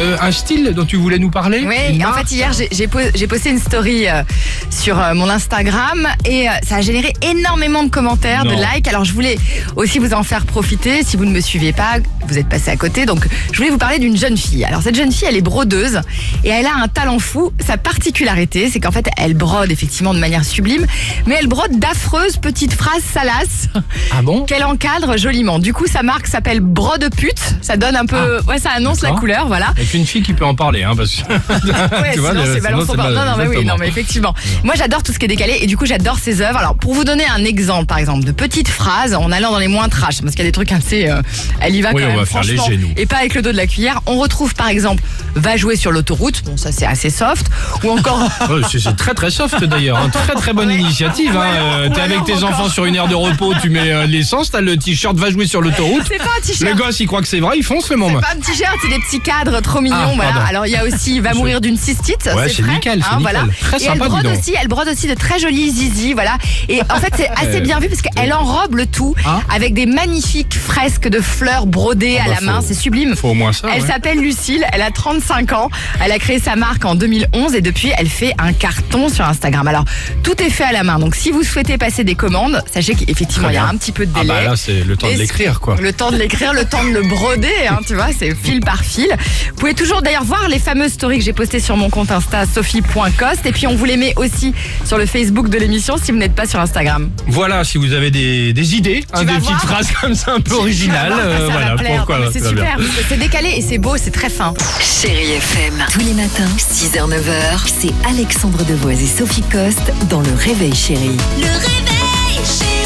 Euh, un style dont tu voulais nous parler Oui, en fait hier j'ai- j'ai po- j'ai posté une story euh, sur euh, mon Instagram et ça a généré énormément de commentaires, de likes. Alors je voulais aussi vous en faire profiter. Si vous ne me suivez pas, vous êtes passé à côté. Donc je voulais vous parler d'une jeune fille. Alors cette jeune fille, elle est brodeuse et elle a un talent fou. Sa particularité, c'est qu'en fait elle brode effectivement de manière sublime, mais elle brode d'affreuses petites phrases salaces Ah bon? qu'elle encadre joliment. Du coup sa marque s'appelle Brode Pute. Ça donne un peu, ouais, ça annonce la Ah. D'accord. couleur, voilà. Avec une fille qui peut en parler, hein, parce que. Ouais, Tu vois, sinon le- c'est balance sinon, ton c'est Non, non, mais oui, non, mais effectivement. Moi, j'adore tout ce qui est décalé et du coup, j'adore ses œuvres. Alors, pour vous donner un exemple, par exemple, de petites phrases en allant dans les moins trash, parce qu'il y a des trucs assez. euh, elle y va Oui, quand on même, va faire léger, nous. Et pas avec le dos de la cuillère. On retrouve, par exemple, va jouer sur l'autoroute. Bon, ça, c'est assez soft. Ou encore. Ouais, c'est c'est très très soft d'ailleurs, hein. très très bonne initiative. Hein. Euh, T'es avec tes enfants sur une aire de repos, tu mets euh, l'essence, t'as le t-shirt va jouer sur l'autoroute. c'est pas un Le t-shirt. gosse il croit que c'est vrai, il fonce le môme. Pas un t-shirt, c'est des petits cadres trop mignons. Ah, voilà. Alors il y a aussi va mourir d'une cystite. Ouais, c'est nickel, hein, nickel. Voilà. Très et sympa, elle brode aussi, elle brode aussi de très jolis zizi, voilà. Et en fait c'est assez Euh, bien vu parce qu'elle enrobe le tout Hein avec des magnifiques fresques de fleurs brodées Ah à bah, la main. C'est sublime. Faut au moins ça. Elle ouais. s'appelle Lucille, elle a 35 ans, elle a créé sa marque en 2011 et depuis elle fait un carton sur Instagram. Alors tout est fait à la main, donc si vous souhaitez passer des commandes, sachez qu'effectivement il y a un petit peu de Ah délai. bah là c'est le temps de l'écrire quoi. Le temps de l'écrire, le temps de le broder, hein, tu vois, c'est fil par fil. Vous pouvez toujours d'ailleurs voir les fameuses stories que j'ai postées sur mon compte Insta sophie.coste et puis on vous les met aussi sur le Facebook de l'émission si vous n'êtes pas sur Instagram. Voilà, si vous avez des, des idées, hein, des petites phrases comme ça un peu originales, euh, voilà, va plaire. pourquoi Non, mais C'est super, c'est décalé et c'est beau, c'est très fin. Chérie FM. Tous les matins, 6h, 9h, c'est Alexandre Devoise et Sophie Coste dans Le Réveil Chérie. Le réveil.